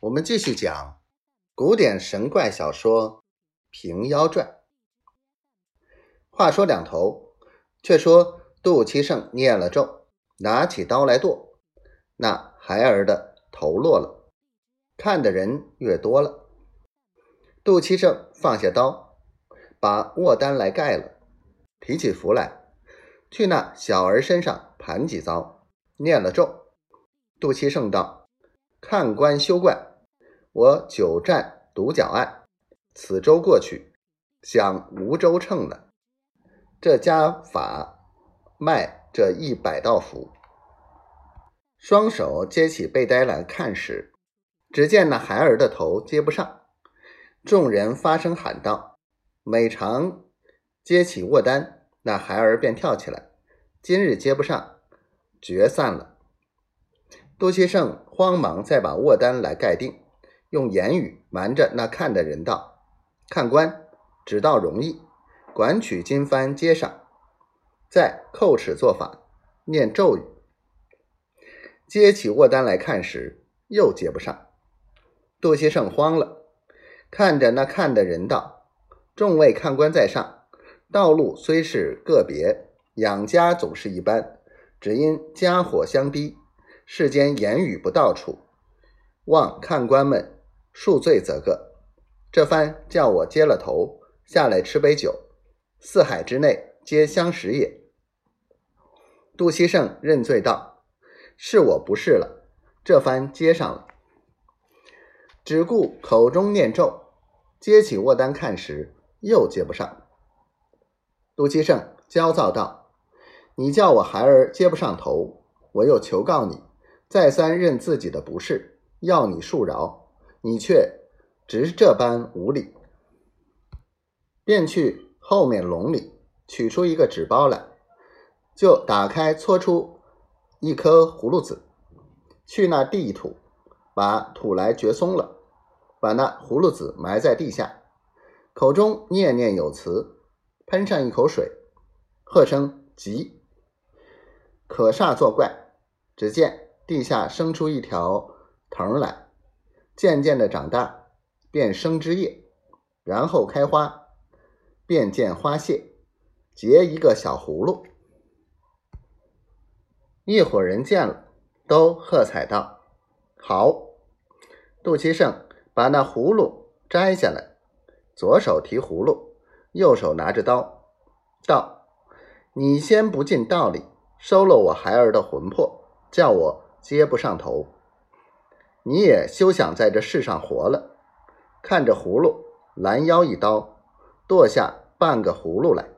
我们继续讲古典神怪小说《平妖传》。话说两头，却说杜七胜念了咒，拿起刀来剁，那孩儿的头落了，看的人越多了。杜七胜放下刀，把卧单来盖了，提起符来，去那小儿身上盘几遭，念了咒。杜七胜道：“看官休怪。”我久战独角案，此周过去，想无周称了。这家法卖这一百道符，双手接起背带来看时，只见那孩儿的头接不上。众人发声喊道：“每常接起卧单，那孩儿便跳起来。今日接不上，决散了。”杜七胜慌忙再把卧单来盖定。用言语瞒着那看的人道：“看官，只道容易，管取金幡接上，再叩齿做法，念咒语。接起卧单来看时，又接不上。杜希胜慌了，看着那看的人道：‘众位看官在上，道路虽是个别，养家总是一般，只因家火相逼，世间言语不到处，望看官们。’”恕罪则个，这番叫我接了头下来吃杯酒，四海之内皆相识也。杜希胜认罪道：“是我不是了，这番接上了。”只顾口中念咒，接起卧单看时，又接不上。杜希胜焦躁道：“你叫我孩儿接不上头，我又求告你，再三认自己的不是，要你恕饶。”你却直这般无礼，便去后面笼里取出一个纸包来，就打开搓出一颗葫芦籽，去那地土，把土来掘松了，把那葫芦籽埋在地下，口中念念有词，喷上一口水，喝声急，可煞作怪，只见地下生出一条藤来。渐渐的长大，便生枝叶，然后开花，便见花谢，结一个小葫芦。一伙人见了，都喝彩道：“好！”杜其胜把那葫芦摘下来，左手提葫芦，右手拿着刀，道：“你先不尽道理，收了我孩儿的魂魄，叫我接不上头。”你也休想在这世上活了！看着葫芦，拦腰一刀，剁下半个葫芦来。